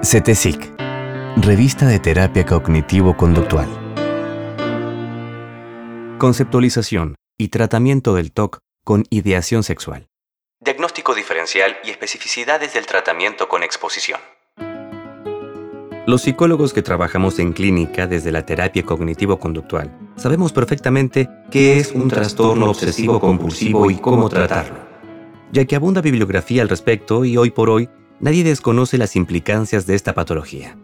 CETESIC, Revista de Terapia Cognitivo-Conductual. Conceptualización y tratamiento del TOC con ideación sexual. Diagnóstico diferencial y especificidades del tratamiento con exposición. Los psicólogos que trabajamos en clínica desde la terapia cognitivo-conductual sabemos perfectamente qué es un trastorno obsesivo compulsivo y cómo tratarlo, ya que abunda bibliografía al respecto y hoy por hoy nadie desconoce las implicancias de esta patología.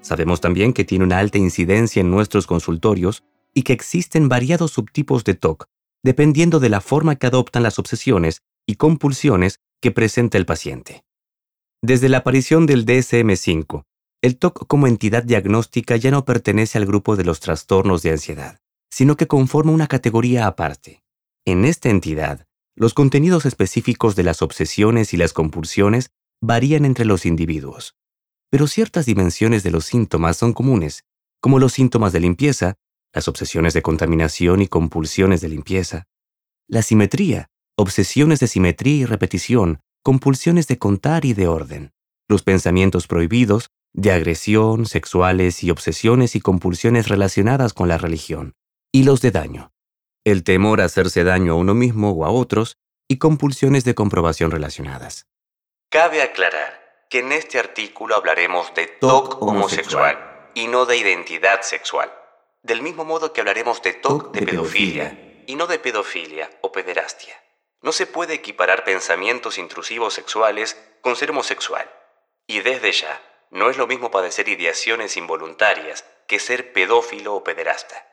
Sabemos también que tiene una alta incidencia en nuestros consultorios y que existen variados subtipos de TOC, dependiendo de la forma que adoptan las obsesiones y compulsiones que presenta el paciente. Desde la aparición del DSM-5, el TOC como entidad diagnóstica ya no pertenece al grupo de los trastornos de ansiedad, sino que conforma una categoría aparte. En esta entidad, los contenidos específicos de las obsesiones y las compulsiones varían entre los individuos, pero ciertas dimensiones de los síntomas son comunes, como los síntomas de limpieza, las obsesiones de contaminación y compulsiones de limpieza, la simetría, obsesiones de simetría y repetición, compulsiones de contar y de orden, los pensamientos prohibidos, de agresión, sexuales y obsesiones y compulsiones relacionadas con la religión, y los de daño, el temor a hacerse daño a uno mismo o a otros, y compulsiones de comprobación relacionadas. Cabe aclarar que en este artículo hablaremos de TOC homosexual y no de identidad sexual, del mismo modo que hablaremos de TOC de pedofilia y no de pedofilia o pederastia. No se puede equiparar pensamientos intrusivos sexuales con ser homosexual. Y desde ya, no es lo mismo padecer ideaciones involuntarias que ser pedófilo o pederasta.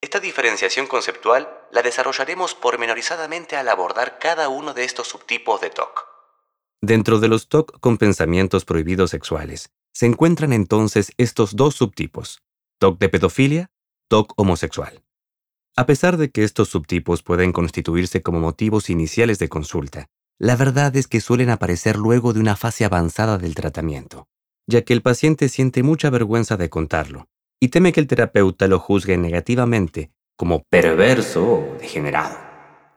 Esta diferenciación conceptual la desarrollaremos pormenorizadamente al abordar cada uno de estos subtipos de TOC. Dentro de los TOC con pensamientos prohibidos sexuales, se encuentran entonces estos dos subtipos, TOC de pedofilia, TOC homosexual. A pesar de que estos subtipos pueden constituirse como motivos iniciales de consulta, la verdad es que suelen aparecer luego de una fase avanzada del tratamiento ya que el paciente siente mucha vergüenza de contarlo y teme que el terapeuta lo juzgue negativamente como perverso o degenerado.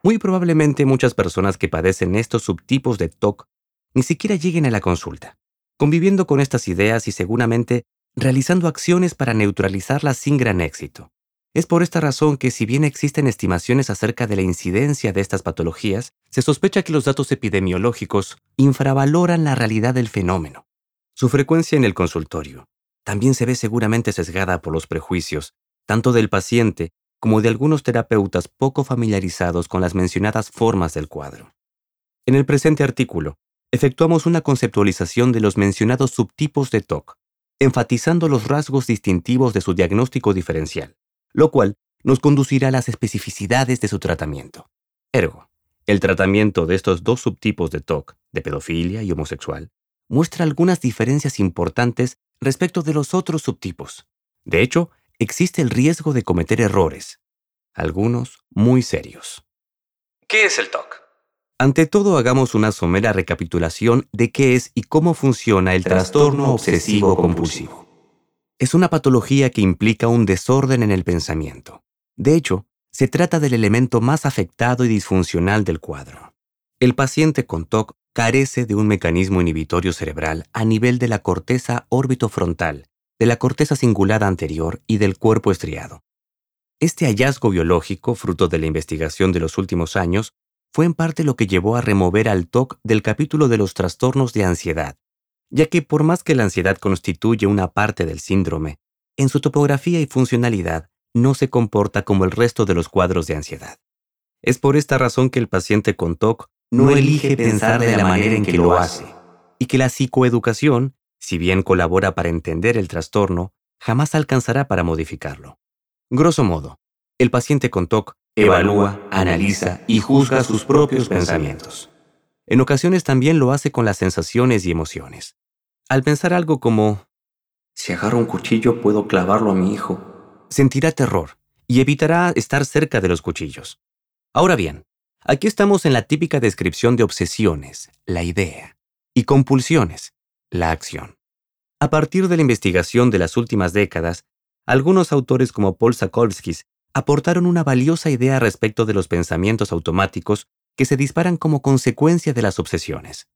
Muy probablemente muchas personas que padecen estos subtipos de TOC ni siquiera lleguen a la consulta, conviviendo con estas ideas y seguramente realizando acciones para neutralizarlas sin gran éxito. Es por esta razón que si bien existen estimaciones acerca de la incidencia de estas patologías, se sospecha que los datos epidemiológicos infravaloran la realidad del fenómeno. Su frecuencia en el consultorio también se ve seguramente sesgada por los prejuicios, tanto del paciente como de algunos terapeutas poco familiarizados con las mencionadas formas del cuadro. En el presente artículo, efectuamos una conceptualización de los mencionados subtipos de TOC, enfatizando los rasgos distintivos de su diagnóstico diferencial, lo cual nos conducirá a las especificidades de su tratamiento. Ergo, el tratamiento de estos dos subtipos de TOC, de pedofilia y homosexual, muestra algunas diferencias importantes respecto de los otros subtipos. De hecho, existe el riesgo de cometer errores, algunos muy serios. ¿Qué es el TOC? Ante todo, hagamos una somera recapitulación de qué es y cómo funciona el trastorno obsesivo compulsivo. Es una patología que implica un desorden en el pensamiento. De hecho, se trata del elemento más afectado y disfuncional del cuadro. El paciente con TOC carece de un mecanismo inhibitorio cerebral a nivel de la corteza órbito-frontal, de la corteza cingulada anterior y del cuerpo estriado. Este hallazgo biológico, fruto de la investigación de los últimos años, fue en parte lo que llevó a remover al TOC del capítulo de los trastornos de ansiedad, ya que por más que la ansiedad constituye una parte del síndrome, en su topografía y funcionalidad no se comporta como el resto de los cuadros de ansiedad. Es por esta razón que el paciente con TOC no elige pensar de la manera en que lo hace, y que la psicoeducación, si bien colabora para entender el trastorno, jamás alcanzará para modificarlo. Grosso modo, el paciente con TOC evalúa, analiza y juzga sus propios pensamientos. En ocasiones también lo hace con las sensaciones y emociones. Al pensar algo como, si agarro un cuchillo puedo clavarlo a mi hijo, sentirá terror y evitará estar cerca de los cuchillos. Ahora bien, Aquí estamos en la típica descripción de obsesiones, la idea, y compulsiones, la acción. A partir de la investigación de las últimas décadas, algunos autores como Paul Sakolskis aportaron una valiosa idea respecto de los pensamientos automáticos que se disparan como consecuencia de las obsesiones.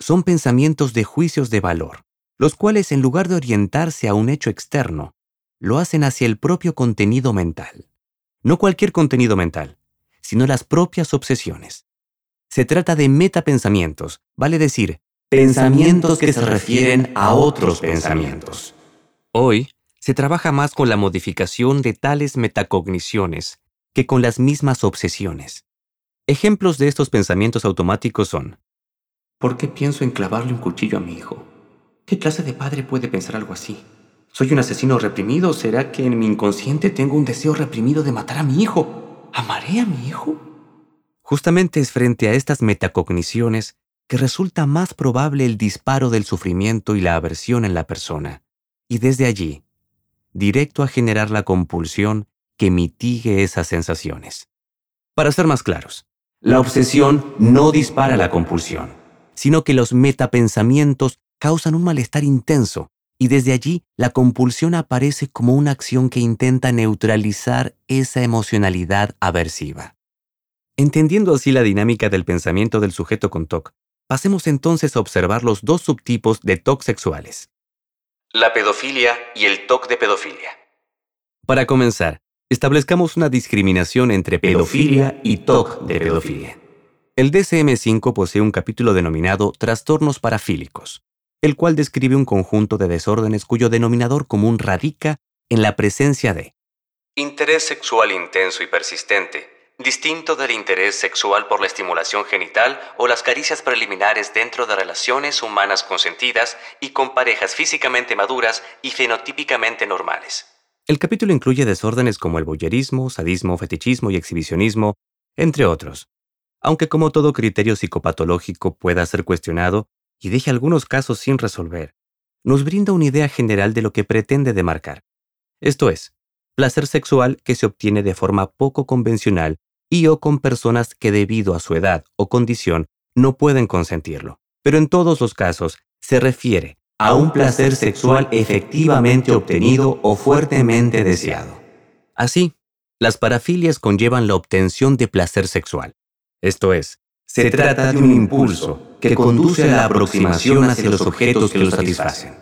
Son pensamientos de juicios de valor, los cuales en lugar de orientarse a un hecho externo, lo hacen hacia el propio contenido mental. No cualquier contenido mental, sino las propias obsesiones. Se trata de metapensamientos, vale decir, pensamientos que se refieren a otros pensamientos. Hoy, se trabaja más con la modificación de tales metacogniciones que con las mismas obsesiones. Ejemplos de estos pensamientos automáticos son, ¿por qué pienso en clavarle un cuchillo a mi hijo? ¿Qué clase de padre puede pensar algo así? ¿Soy un asesino reprimido será que en mi inconsciente tengo un deseo reprimido de matar a mi hijo? ¿Amaré a mi hijo? Justamente es frente a estas metacogniciones que resulta más probable el disparo del sufrimiento y la aversión en la persona, y desde allí, directo a generar la compulsión que mitigue esas sensaciones. Para ser más claros, la obsesión no dispara la compulsión, sino que los metapensamientos causan un malestar intenso y desde allí la compulsión aparece como una acción que intenta neutralizar esa emocionalidad aversiva. Entendiendo así la dinámica del pensamiento del sujeto con TOC, pasemos entonces a observar los dos subtipos de TOC sexuales. La pedofilia y el TOC de pedofilia. Para comenzar, establezcamos una discriminación entre pedofilia y TOC de pedofilia. El DSM-5 posee un capítulo denominado Trastornos parafílicos, el cual describe un conjunto de desórdenes cuyo denominador común radica en la presencia de interés sexual intenso y persistente, distinto del interés sexual por la estimulación genital o las caricias preliminares dentro de relaciones humanas consentidas y con parejas físicamente maduras y fenotípicamente normales. El capítulo incluye desórdenes como el boyerismo, sadismo, fetichismo y exhibicionismo, entre otros. Aunque como todo criterio psicopatológico pueda ser cuestionado, y deje algunos casos sin resolver, nos brinda una idea general de lo que pretende demarcar. Esto es, placer sexual que se obtiene de forma poco convencional y o con personas que debido a su edad o condición no pueden consentirlo. Pero en todos los casos se refiere a un placer sexual efectivamente obtenido o fuertemente deseado. Así, las parafilias conllevan la obtención de placer sexual. Esto es, se trata de un impulso que conduce a la aproximación hacia los objetos que lo satisfacen.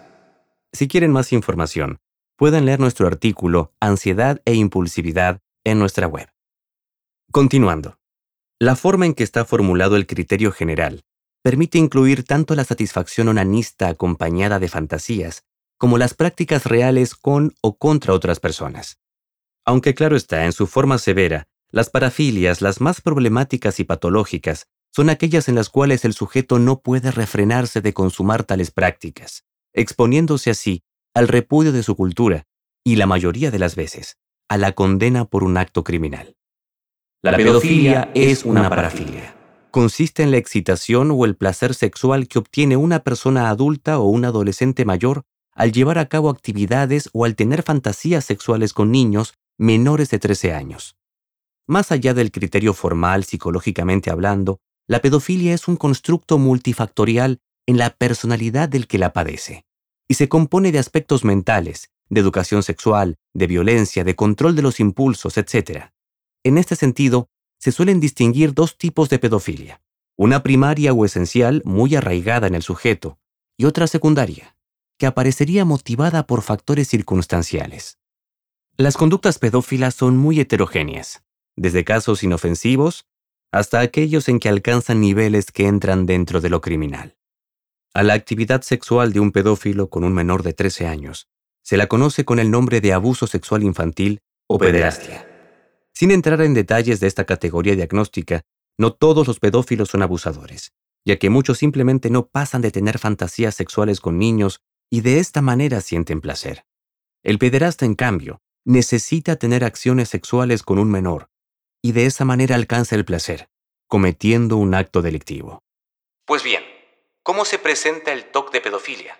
Si quieren más información, pueden leer nuestro artículo Ansiedad e Impulsividad en nuestra web. Continuando. La forma en que está formulado el criterio general permite incluir tanto la satisfacción onanista acompañada de fantasías, como las prácticas reales con o contra otras personas. Aunque claro está, en su forma severa, las parafilias, las más problemáticas y patológicas, son aquellas en las cuales el sujeto no puede refrenarse de consumar tales prácticas, exponiéndose así al repudio de su cultura y la mayoría de las veces a la condena por un acto criminal. La pedofilia es una parafilia. Consiste en la excitación o el placer sexual que obtiene una persona adulta o un adolescente mayor al llevar a cabo actividades o al tener fantasías sexuales con niños menores de 13 años. Más allá del criterio formal psicológicamente hablando, la pedofilia es un constructo multifactorial en la personalidad del que la padece, y se compone de aspectos mentales, de educación sexual, de violencia, de control de los impulsos, etc. En este sentido, se suelen distinguir dos tipos de pedofilia, una primaria o esencial muy arraigada en el sujeto, y otra secundaria, que aparecería motivada por factores circunstanciales. Las conductas pedófilas son muy heterogéneas, desde casos inofensivos hasta aquellos en que alcanzan niveles que entran dentro de lo criminal. A la actividad sexual de un pedófilo con un menor de 13 años se la conoce con el nombre de abuso sexual infantil o pederastia. Sin entrar en detalles de esta categoría diagnóstica, no todos los pedófilos son abusadores, ya que muchos simplemente no pasan de tener fantasías sexuales con niños y de esta manera sienten placer. El pederasta, en cambio, necesita tener acciones sexuales con un menor, y de esa manera alcanza el placer, cometiendo un acto delictivo. Pues bien, ¿cómo se presenta el TOC de pedofilia?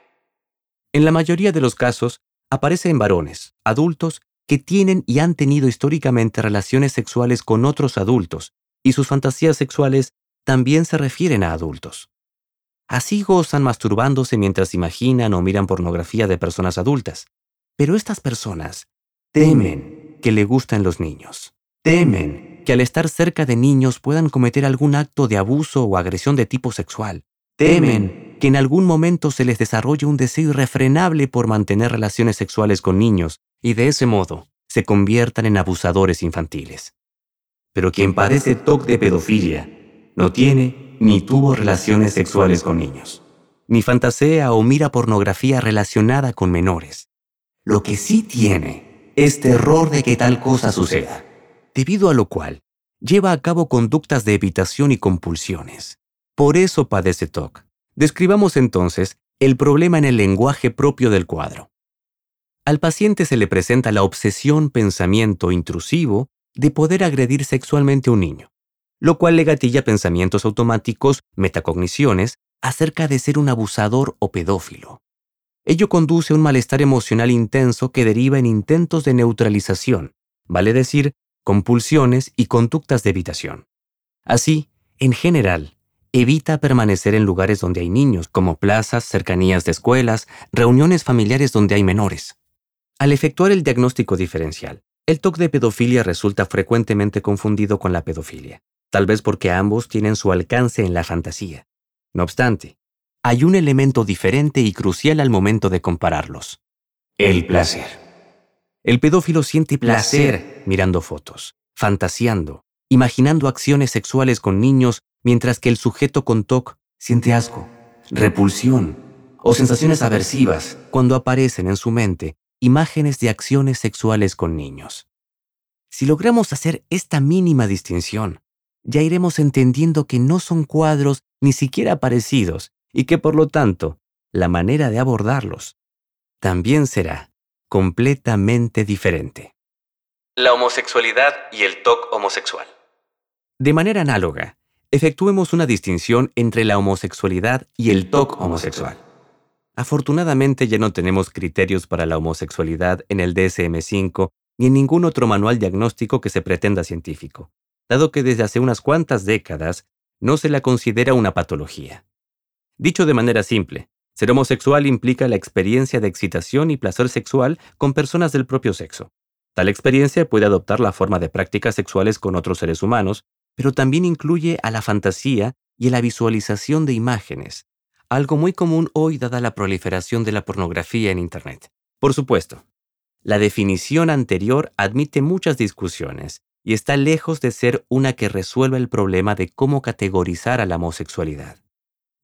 En la mayoría de los casos, aparece en varones, adultos, que tienen y han tenido históricamente relaciones sexuales con otros adultos, y sus fantasías sexuales también se refieren a adultos. Así gozan masturbándose mientras imaginan o miran pornografía de personas adultas. Pero estas personas temen que le gusten los niños. Temen que al estar cerca de niños puedan cometer algún acto de abuso o agresión de tipo sexual. Temen que en algún momento se les desarrolle un deseo irrefrenable por mantener relaciones sexuales con niños y de ese modo se conviertan en abusadores infantiles. Pero quien padece TOC de pedofilia no tiene ni tuvo relaciones sexuales con niños, ni fantasea o mira pornografía relacionada con menores. Lo que sí tiene es terror de que tal cosa suceda, debido a lo cual lleva a cabo conductas de evitación y compulsiones. Por eso padece TOC. Describamos entonces el problema en el lenguaje propio del cuadro. Al paciente se le presenta la obsesión pensamiento intrusivo de poder agredir sexualmente a un niño, lo cual le gatilla pensamientos automáticos, metacogniciones, acerca de ser un abusador o pedófilo. Ello conduce a un malestar emocional intenso que deriva en intentos de neutralización, vale decir, compulsiones y conductas de evitación. Así, en general, evita permanecer en lugares donde hay niños, como plazas, cercanías de escuelas, reuniones familiares donde hay menores. Al efectuar el diagnóstico diferencial, el TOC de pedofilia resulta frecuentemente confundido con la pedofilia, tal vez porque ambos tienen su alcance en la fantasía. No obstante, hay un elemento diferente y crucial al momento de compararlos. El placer. El pedófilo siente placer mirando fotos, fantaseando, imaginando acciones sexuales con niños, mientras que el sujeto con TOC siente asco, repulsión o sensaciones aversivas cuando aparecen en su mente imágenes de acciones sexuales con niños. Si logramos hacer esta mínima distinción, ya iremos entendiendo que no son cuadros ni siquiera parecidos y que por lo tanto la manera de abordarlos también será completamente diferente. La homosexualidad y el TOC homosexual. De manera análoga, efectuemos una distinción entre la homosexualidad y el TOC homosexual. Afortunadamente ya no tenemos criterios para la homosexualidad en el DSM-5 ni en ningún otro manual diagnóstico que se pretenda científico, dado que desde hace unas cuantas décadas no se la considera una patología. Dicho de manera simple, ser homosexual implica la experiencia de excitación y placer sexual con personas del propio sexo. Tal experiencia puede adoptar la forma de prácticas sexuales con otros seres humanos, pero también incluye a la fantasía y a la visualización de imágenes, algo muy común hoy dada la proliferación de la pornografía en Internet. Por supuesto, la definición anterior admite muchas discusiones y está lejos de ser una que resuelva el problema de cómo categorizar a la homosexualidad.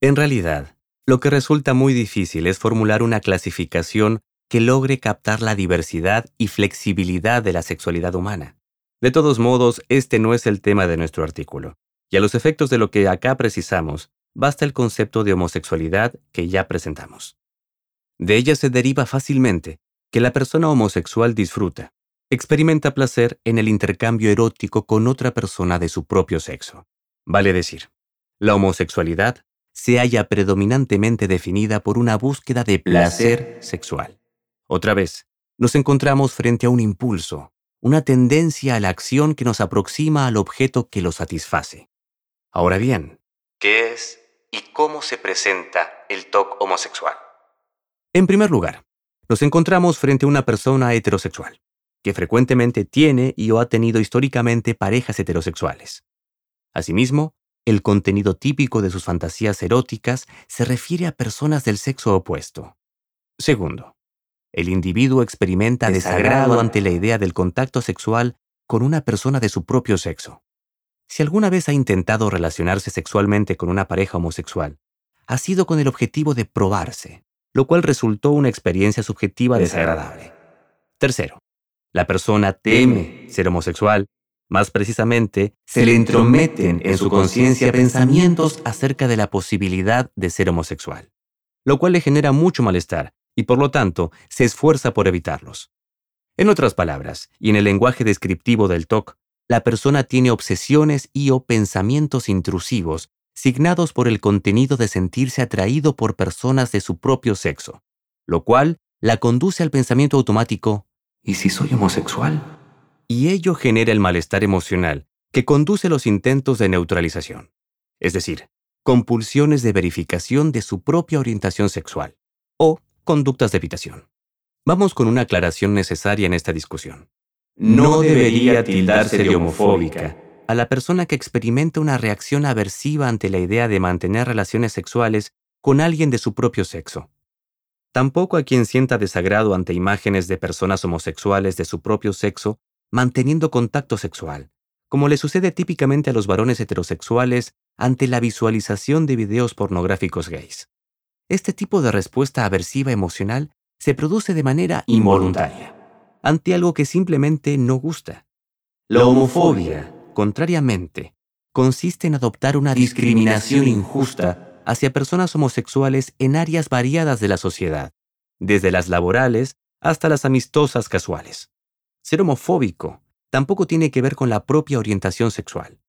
En realidad, lo que resulta muy difícil es formular una clasificación que logre captar la diversidad y flexibilidad de la sexualidad humana. De todos modos, este no es el tema de nuestro artículo, y a los efectos de lo que acá precisamos, basta el concepto de homosexualidad que ya presentamos. De ella se deriva fácilmente que la persona homosexual disfruta, experimenta placer en el intercambio erótico con otra persona de su propio sexo. Vale decir, la homosexualidad se halla predominantemente definida por una búsqueda de placer sexual. Otra vez, nos encontramos frente a un impulso, una tendencia a la acción que nos aproxima al objeto que lo satisface. Ahora bien, ¿qué es y cómo se presenta el TOC homosexual? En primer lugar, nos encontramos frente a una persona heterosexual, que frecuentemente tiene y o ha tenido históricamente parejas heterosexuales. Asimismo, el contenido típico de sus fantasías eróticas se refiere a personas del sexo opuesto. Segundo, el individuo experimenta desagrado ante la idea del contacto sexual con una persona de su propio sexo. Si alguna vez ha intentado relacionarse sexualmente con una pareja homosexual, ha sido con el objetivo de probarse, lo cual resultó una experiencia subjetiva desagradable. Tercero, la persona teme ser homosexual más precisamente, se le entrometen en su conciencia pensamientos acerca de la posibilidad de ser homosexual, lo cual le genera mucho malestar y por lo tanto se esfuerza por evitarlos. En otras palabras, y en el lenguaje descriptivo del TOC, la persona tiene obsesiones y o pensamientos intrusivos signados por el contenido de sentirse atraído por personas de su propio sexo, lo cual la conduce al pensamiento automático, ¿y si soy homosexual? y ello genera el malestar emocional que conduce a los intentos de neutralización, es decir, compulsiones de verificación de su propia orientación sexual o conductas de evitación. Vamos con una aclaración necesaria en esta discusión. No debería tildarse de homofóbica a la persona que experimenta una reacción aversiva ante la idea de mantener relaciones sexuales con alguien de su propio sexo. Tampoco a quien sienta desagrado ante imágenes de personas homosexuales de su propio sexo manteniendo contacto sexual, como le sucede típicamente a los varones heterosexuales ante la visualización de videos pornográficos gays. Este tipo de respuesta aversiva emocional se produce de manera involuntaria, ante algo que simplemente no gusta. La homofobia, contrariamente, consiste en adoptar una discriminación injusta hacia personas homosexuales en áreas variadas de la sociedad, desde las laborales hasta las amistosas casuales. Ser homofóbico tampoco tiene que ver con la propia orientación sexual.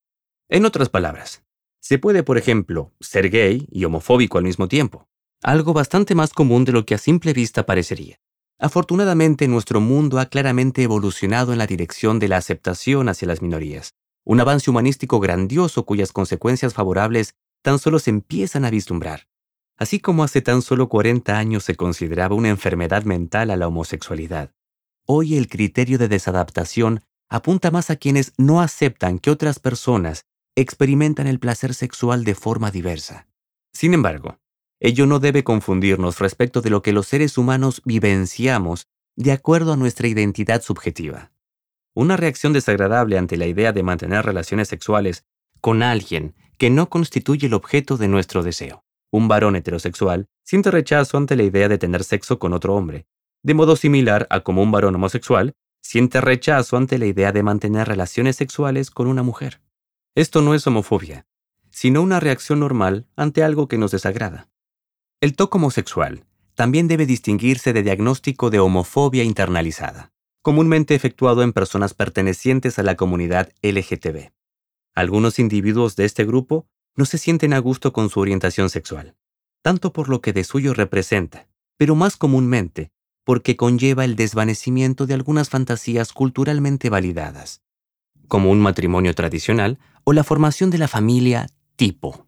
En otras palabras, se puede, por ejemplo, ser gay y homofóbico al mismo tiempo, algo bastante más común de lo que a simple vista parecería. Afortunadamente, nuestro mundo ha claramente evolucionado en la dirección de la aceptación hacia las minorías, un avance humanístico grandioso cuyas consecuencias favorables tan solo se empiezan a vislumbrar. Así como hace tan solo 40 años se consideraba una enfermedad mental a la homosexualidad, Hoy el criterio de desadaptación apunta más a quienes no aceptan que otras personas experimentan el placer sexual de forma diversa. Sin embargo, ello no debe confundirnos respecto de lo que los seres humanos vivenciamos de acuerdo a nuestra identidad subjetiva. Una reacción desagradable ante la idea de mantener relaciones sexuales con alguien que no constituye el objeto de nuestro deseo. Un varón heterosexual siente rechazo ante la idea de tener sexo con otro hombre, de modo similar a como un varón homosexual siente rechazo ante la idea de mantener relaciones sexuales con una mujer. Esto no es homofobia, sino una reacción normal ante algo que nos desagrada. El toque homosexual también debe distinguirse de diagnóstico de homofobia internalizada, comúnmente efectuado en personas pertenecientes a la comunidad LGTB. Algunos individuos de este grupo no se sienten a gusto con su orientación sexual, tanto por lo que de suyo representa, pero más comúnmente porque conlleva el desvanecimiento de algunas fantasías culturalmente validadas, como un matrimonio tradicional o la formación de la familia tipo.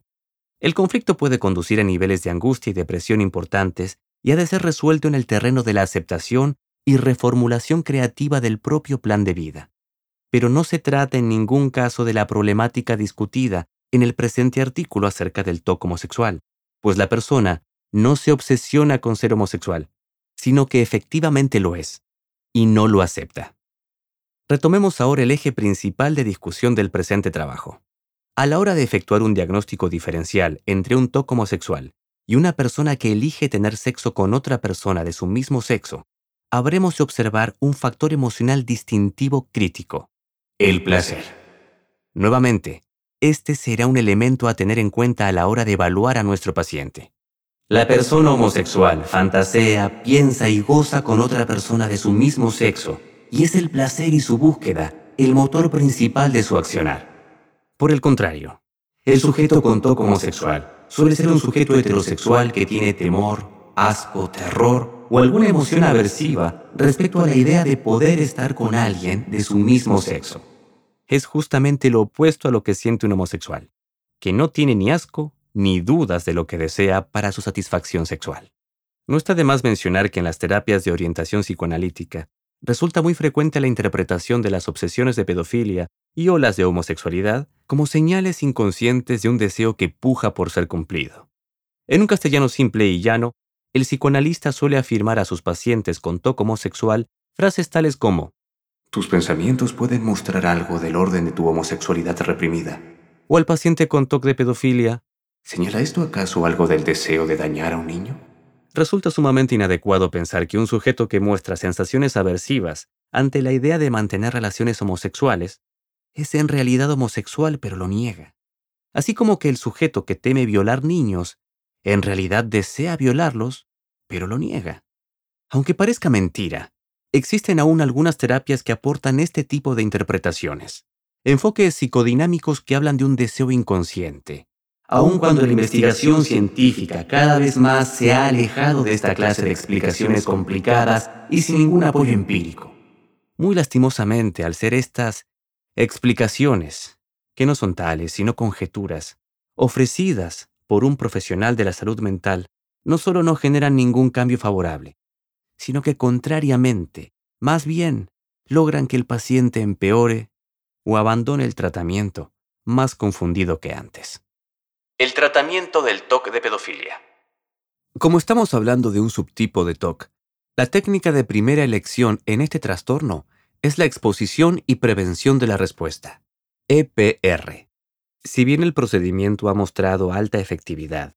El conflicto puede conducir a niveles de angustia y depresión importantes y ha de ser resuelto en el terreno de la aceptación y reformulación creativa del propio plan de vida. Pero no se trata en ningún caso de la problemática discutida en el presente artículo acerca del toque homosexual, pues la persona no se obsesiona con ser homosexual, sino que efectivamente lo es, y no lo acepta. Retomemos ahora el eje principal de discusión del presente trabajo. A la hora de efectuar un diagnóstico diferencial entre un toque homosexual y una persona que elige tener sexo con otra persona de su mismo sexo, habremos de observar un factor emocional distintivo crítico, el placer. Nuevamente, este será un elemento a tener en cuenta a la hora de evaluar a nuestro paciente. La persona homosexual fantasea, piensa y goza con otra persona de su mismo sexo, y es el placer y su búsqueda el motor principal de su accionar. Por el contrario, el sujeto con toque homosexual suele ser un sujeto heterosexual que tiene temor, asco, terror o alguna emoción aversiva respecto a la idea de poder estar con alguien de su mismo sexo. Es justamente lo opuesto a lo que siente un homosexual, que no tiene ni asco ni dudas de lo que desea para su satisfacción sexual. No está de más mencionar que en las terapias de orientación psicoanalítica resulta muy frecuente la interpretación de las obsesiones de pedofilia y olas de homosexualidad como señales inconscientes de un deseo que puja por ser cumplido. En un castellano simple y llano, el psicoanalista suele afirmar a sus pacientes con toque homosexual frases tales como Tus pensamientos pueden mostrar algo del orden de tu homosexualidad reprimida. O al paciente con toque de pedofilia, ¿Señala esto acaso algo del deseo de dañar a un niño? Resulta sumamente inadecuado pensar que un sujeto que muestra sensaciones aversivas ante la idea de mantener relaciones homosexuales es en realidad homosexual pero lo niega. Así como que el sujeto que teme violar niños en realidad desea violarlos pero lo niega. Aunque parezca mentira, existen aún algunas terapias que aportan este tipo de interpretaciones. Enfoques psicodinámicos que hablan de un deseo inconsciente, aun cuando la investigación científica cada vez más se ha alejado de esta clase de explicaciones complicadas y sin ningún apoyo empírico. Muy lastimosamente, al ser estas explicaciones, que no son tales, sino conjeturas, ofrecidas por un profesional de la salud mental, no solo no generan ningún cambio favorable, sino que contrariamente, más bien, logran que el paciente empeore o abandone el tratamiento más confundido que antes. El tratamiento del TOC de pedofilia. Como estamos hablando de un subtipo de TOC, la técnica de primera elección en este trastorno es la exposición y prevención de la respuesta, EPR. Si bien el procedimiento ha mostrado alta efectividad,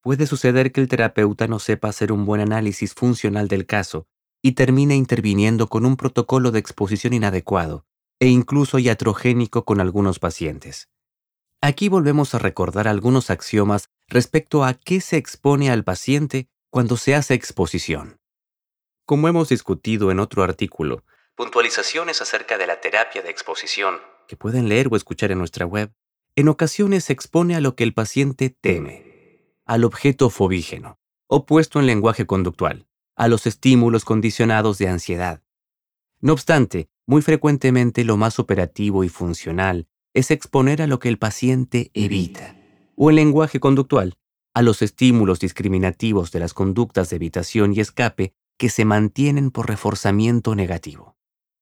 puede suceder que el terapeuta no sepa hacer un buen análisis funcional del caso y termine interviniendo con un protocolo de exposición inadecuado e incluso iatrogénico con algunos pacientes. Aquí volvemos a recordar algunos axiomas respecto a qué se expone al paciente cuando se hace exposición. Como hemos discutido en otro artículo, puntualizaciones acerca de la terapia de exposición, que pueden leer o escuchar en nuestra web, en ocasiones se expone a lo que el paciente teme, al objeto fobígeno, opuesto en lenguaje conductual, a los estímulos condicionados de ansiedad. No obstante, muy frecuentemente lo más operativo y funcional es exponer a lo que el paciente evita, o en lenguaje conductual, a los estímulos discriminativos de las conductas de evitación y escape que se mantienen por reforzamiento negativo.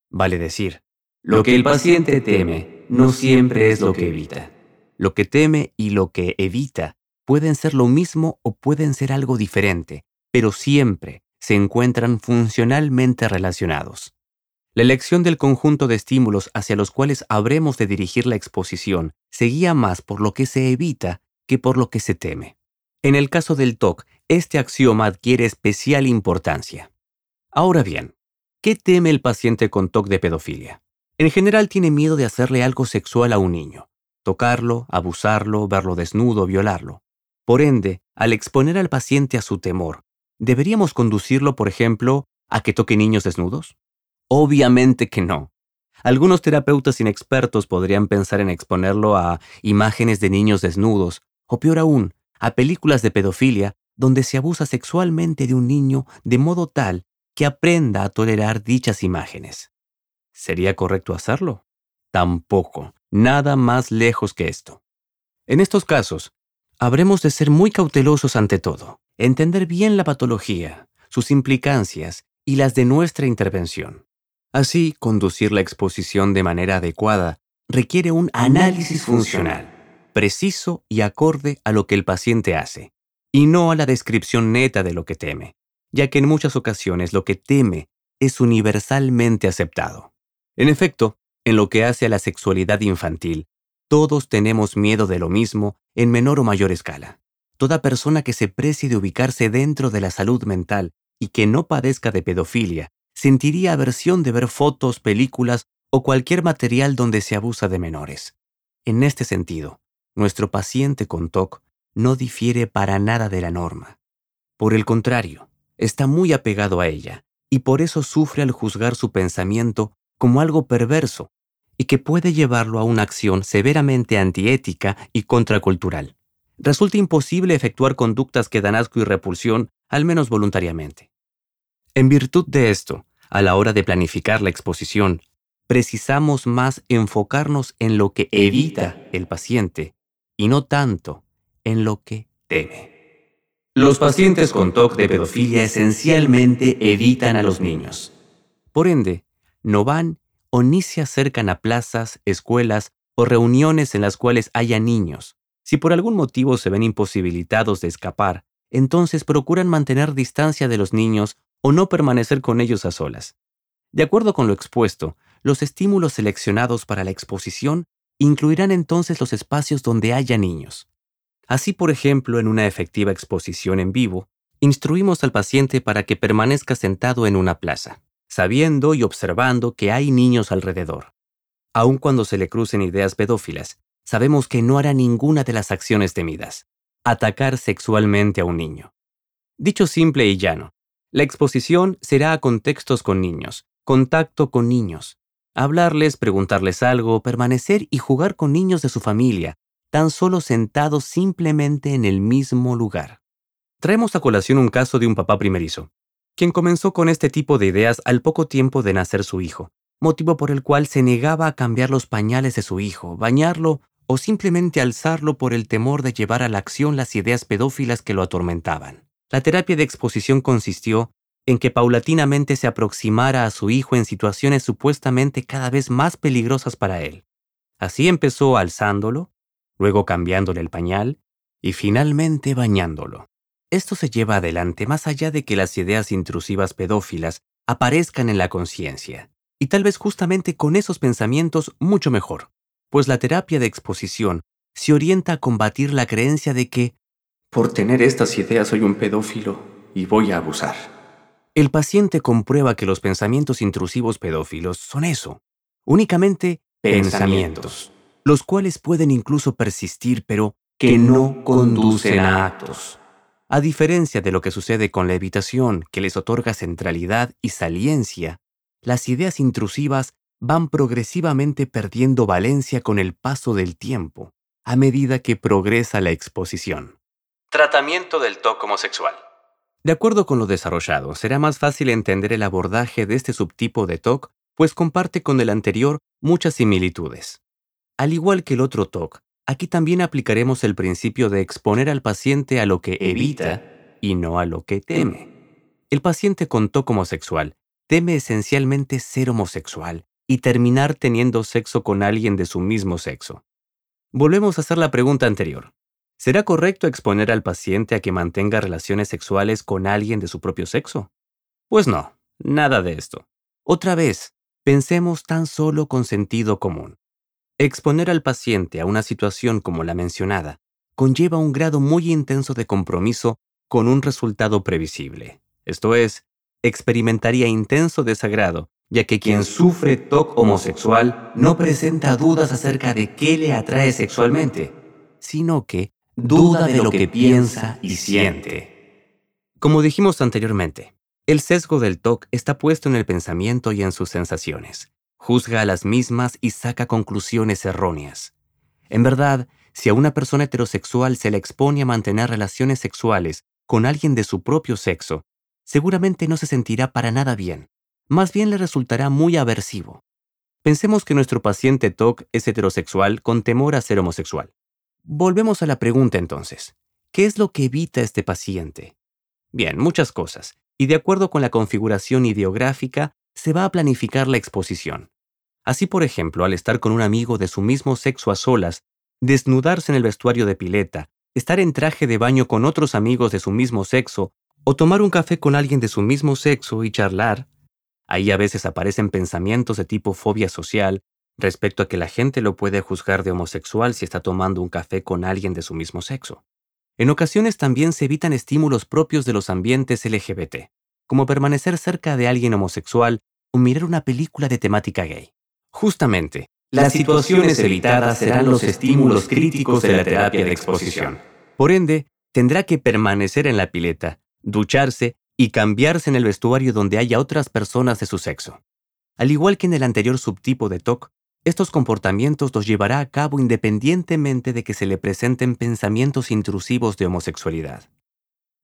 Vale decir, lo que el paciente teme no siempre es lo que evita. Lo que teme y lo que evita pueden ser lo mismo o pueden ser algo diferente, pero siempre se encuentran funcionalmente relacionados. La elección del conjunto de estímulos hacia los cuales habremos de dirigir la exposición se guía más por lo que se evita que por lo que se teme. En el caso del TOC, este axioma adquiere especial importancia. Ahora bien, ¿qué teme el paciente con TOC de pedofilia? En general tiene miedo de hacerle algo sexual a un niño, tocarlo, abusarlo, verlo desnudo, violarlo. Por ende, al exponer al paciente a su temor, ¿deberíamos conducirlo, por ejemplo, a que toque niños desnudos? Obviamente que no. Algunos terapeutas inexpertos podrían pensar en exponerlo a imágenes de niños desnudos, o peor aún, a películas de pedofilia donde se abusa sexualmente de un niño de modo tal que aprenda a tolerar dichas imágenes. ¿Sería correcto hacerlo? Tampoco, nada más lejos que esto. En estos casos, habremos de ser muy cautelosos ante todo, entender bien la patología, sus implicancias y las de nuestra intervención. Así, conducir la exposición de manera adecuada requiere un análisis funcional, preciso y acorde a lo que el paciente hace, y no a la descripción neta de lo que teme, ya que en muchas ocasiones lo que teme es universalmente aceptado. En efecto, en lo que hace a la sexualidad infantil, todos tenemos miedo de lo mismo en menor o mayor escala. Toda persona que se precie de ubicarse dentro de la salud mental y que no padezca de pedofilia sentiría aversión de ver fotos, películas o cualquier material donde se abusa de menores. En este sentido, nuestro paciente con TOC no difiere para nada de la norma. Por el contrario, está muy apegado a ella y por eso sufre al juzgar su pensamiento como algo perverso y que puede llevarlo a una acción severamente antiética y contracultural. Resulta imposible efectuar conductas que dan asco y repulsión, al menos voluntariamente. En virtud de esto, a la hora de planificar la exposición, precisamos más enfocarnos en lo que evita el paciente y no tanto en lo que teme. Los pacientes con TOC de pedofilia esencialmente evitan a los niños. Por ende, no van o ni se acercan a plazas, escuelas o reuniones en las cuales haya niños. Si por algún motivo se ven imposibilitados de escapar, entonces procuran mantener distancia de los niños o no permanecer con ellos a solas. De acuerdo con lo expuesto, los estímulos seleccionados para la exposición incluirán entonces los espacios donde haya niños. Así, por ejemplo, en una efectiva exposición en vivo, instruimos al paciente para que permanezca sentado en una plaza, sabiendo y observando que hay niños alrededor. Aun cuando se le crucen ideas pedófilas, sabemos que no hará ninguna de las acciones temidas, atacar sexualmente a un niño. Dicho simple y llano, la exposición será a contextos con niños, contacto con niños, hablarles, preguntarles algo, permanecer y jugar con niños de su familia, tan solo sentados simplemente en el mismo lugar. Traemos a colación un caso de un papá primerizo, quien comenzó con este tipo de ideas al poco tiempo de nacer su hijo, motivo por el cual se negaba a cambiar los pañales de su hijo, bañarlo o simplemente alzarlo por el temor de llevar a la acción las ideas pedófilas que lo atormentaban. La terapia de exposición consistió en que paulatinamente se aproximara a su hijo en situaciones supuestamente cada vez más peligrosas para él. Así empezó alzándolo, luego cambiándole el pañal y finalmente bañándolo. esto se lleva adelante más allá de que las ideas intrusivas pedófilas aparezcan en la conciencia. Y tal vez justamente con esos pensamientos mucho mejor, pues la terapia de exposición se orienta a combatir la creencia de que, por tener estas ideas soy un pedófilo y voy a abusar. El paciente comprueba que los pensamientos intrusivos pedófilos son eso, únicamente pensamientos, los cuales pueden incluso persistir pero que no conducen a actos. A diferencia de lo que sucede con la evitación, que les otorga centralidad y saliencia, las ideas intrusivas van progresivamente perdiendo valencia con el paso del tiempo, a medida que progresa la exposición. Tratamiento del TOC homosexual. De acuerdo con lo desarrollado, será más fácil entender el abordaje de este subtipo de TOC, pues comparte con el anterior muchas similitudes. Al igual que el otro TOC, aquí también aplicaremos el principio de exponer al paciente a lo que evita y no a lo que teme. El paciente con TOC homosexual teme esencialmente ser homosexual y terminar teniendo sexo con alguien de su mismo sexo. Volvemos a hacer la pregunta anterior. ¿Será correcto exponer al paciente a que mantenga relaciones sexuales con alguien de su propio sexo? Pues no, nada de esto. Otra vez, pensemos tan solo con sentido común. Exponer al paciente a una situación como la mencionada conlleva un grado muy intenso de compromiso con un resultado previsible. Esto es, experimentaría intenso desagrado, ya que quien sufre TOC homosexual no presenta dudas acerca de qué le atrae sexualmente, sino que duda de lo que piensa y siente. Como dijimos anteriormente, el sesgo del TOC está puesto en el pensamiento y en sus sensaciones. Juzga a las mismas y saca conclusiones erróneas. En verdad, si a una persona heterosexual se le expone a mantener relaciones sexuales con alguien de su propio sexo, seguramente no se sentirá para nada bien. Más bien le resultará muy aversivo. Pensemos que nuestro paciente TOC es heterosexual con temor a ser homosexual. Volvemos a la pregunta entonces. ¿Qué es lo que evita este paciente? Bien, muchas cosas, y de acuerdo con la configuración ideográfica, se va a planificar la exposición. Así, por ejemplo, al estar con un amigo de su mismo sexo a solas, desnudarse en el vestuario de pileta, estar en traje de baño con otros amigos de su mismo sexo, o tomar un café con alguien de su mismo sexo y charlar, ahí a veces aparecen pensamientos de tipo fobia social, respecto a que la gente lo puede juzgar de homosexual si está tomando un café con alguien de su mismo sexo. En ocasiones también se evitan estímulos propios de los ambientes LGBT, como permanecer cerca de alguien homosexual o mirar una película de temática gay. Justamente, las situaciones evitadas serán los estímulos críticos de la terapia de exposición. Por ende, tendrá que permanecer en la pileta, ducharse y cambiarse en el vestuario donde haya otras personas de su sexo. Al igual que en el anterior subtipo de TOC, estos comportamientos los llevará a cabo independientemente de que se le presenten pensamientos intrusivos de homosexualidad.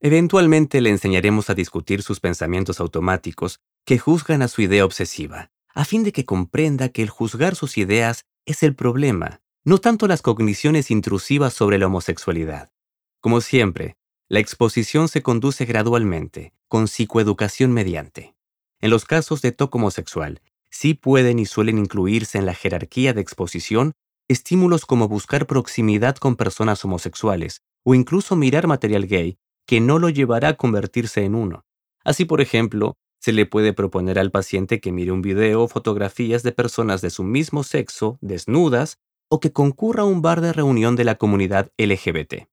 Eventualmente le enseñaremos a discutir sus pensamientos automáticos que juzgan a su idea obsesiva, a fin de que comprenda que el juzgar sus ideas es el problema, no tanto las cogniciones intrusivas sobre la homosexualidad. Como siempre, la exposición se conduce gradualmente, con psicoeducación mediante. En los casos de TOC homosexual, sí pueden y suelen incluirse en la jerarquía de exposición estímulos como buscar proximidad con personas homosexuales o incluso mirar material gay que no lo llevará a convertirse en uno. Así, por ejemplo, se le puede proponer al paciente que mire un video o fotografías de personas de su mismo sexo desnudas o que concurra a un bar de reunión de la comunidad LGBT.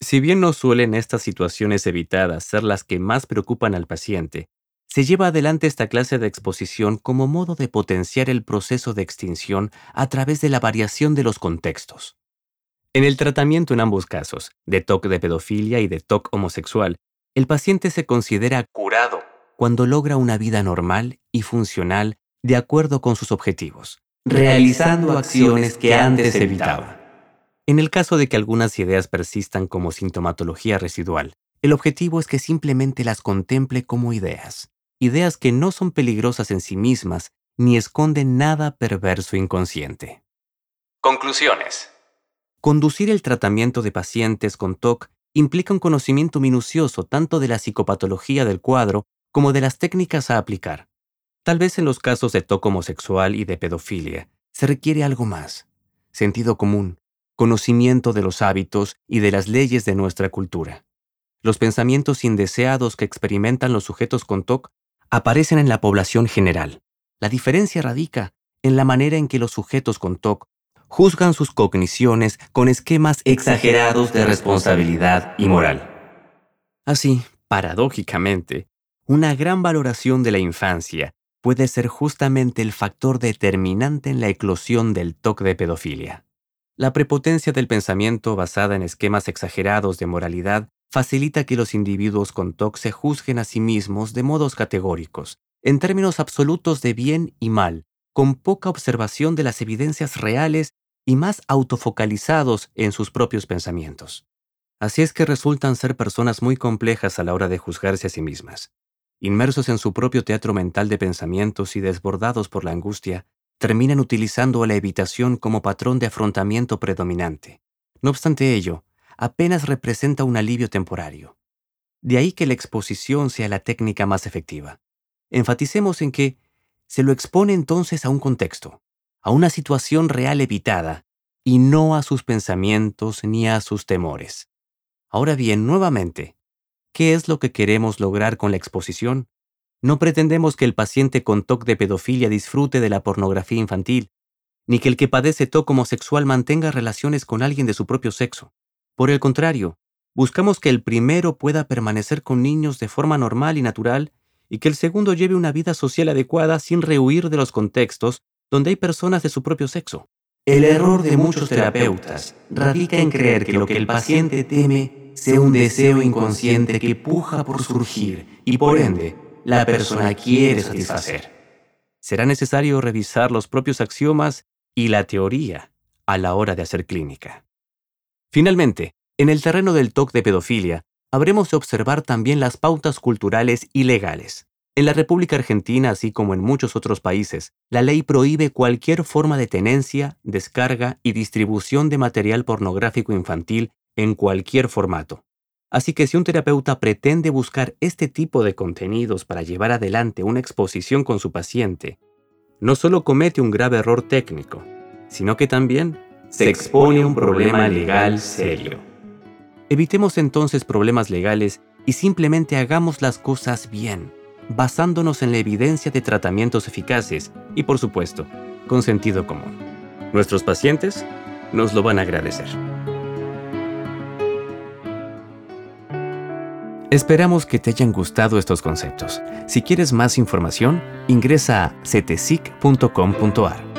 Si bien no suelen estas situaciones evitadas ser las que más preocupan al paciente, se lleva adelante esta clase de exposición como modo de potenciar el proceso de extinción a través de la variación de los contextos. En el tratamiento en ambos casos, de TOC de pedofilia y de TOC homosexual, el paciente se considera curado cuando logra una vida normal y funcional de acuerdo con sus objetivos, realizando acciones que antes evitaba. En el caso de que algunas ideas persistan como sintomatología residual, el objetivo es que simplemente las contemple como ideas, ideas que no son peligrosas en sí mismas ni esconden nada perverso inconsciente. Conclusiones. Conducir el tratamiento de pacientes con TOC implica un conocimiento minucioso tanto de la psicopatología del cuadro como de las técnicas a aplicar. Tal vez en los casos de TOC homosexual y de pedofilia se requiere algo más, sentido común, conocimiento de los hábitos y de las leyes de nuestra cultura. los pensamientos indeseados que experimentan los sujetos con TOC aparecen en la población general. La diferencia radica en la manera en que los sujetos con TOC juzgan sus cogniciones con esquemas exagerados de responsabilidad y moral. Así, paradójicamente, una gran valoración de la infancia puede ser justamente el factor determinante en la eclosión del TOC de pedofilia. La prepotencia del pensamiento basada en esquemas exagerados de moralidad facilita que los individuos con TOC se juzguen a sí mismos de modos categóricos, en términos absolutos de bien y mal, con poca observación de las evidencias reales y más autofocalizados en sus propios pensamientos. Así es que resultan ser personas muy complejas a la hora de juzgarse a sí mismas. Inmersos en su propio teatro mental de pensamientos y desbordados por la angustia, terminan utilizando la evitación como patrón de afrontamiento predominante. No obstante ello, apenas representa un alivio temporario. De ahí que la exposición sea la técnica más efectiva. Enfaticemos en que se lo expone entonces a un contexto, a una situación real evitada, y no a sus pensamientos ni a sus temores. Ahora bien, nuevamente, ¿qué es lo que queremos lograr con la exposición? No pretendemos que el paciente con TOC de pedofilia disfrute de la pornografía infantil, ni que el que padece TOC homosexual mantenga relaciones con alguien de su propio sexo. Por el contrario, buscamos que el primero pueda permanecer con niños de forma normal y natural y que el segundo lleve una vida social adecuada sin rehuir de los contextos donde hay personas de su propio sexo. El error de muchos terapeutas radica en creer que lo que el paciente teme sea un deseo inconsciente que puja por surgir y por ende la persona quiere satisfacer. Será necesario revisar los propios axiomas y la teoría a la hora de hacer clínica. Finalmente, en el terreno del TOC de pedofilia, habremos de observar también las pautas culturales y legales. En la República Argentina, así como en muchos otros países, la ley prohíbe cualquier forma de tenencia, descarga y distribución de material pornográfico infantil en cualquier formato. Así que si un terapeuta pretende buscar este tipo de contenidos para llevar adelante una exposición con su paciente, no solo comete un grave error técnico, sino que también se expone un problema legal serio. Evitemos entonces problemas legales y simplemente hagamos las cosas bien, basándonos en la evidencia de tratamientos eficaces y, por supuesto, con sentido común. Nuestros pacientes nos lo van a agradecer. Esperamos que te hayan gustado estos conceptos. Si quieres más información, ingresa a cetesic.com.ar.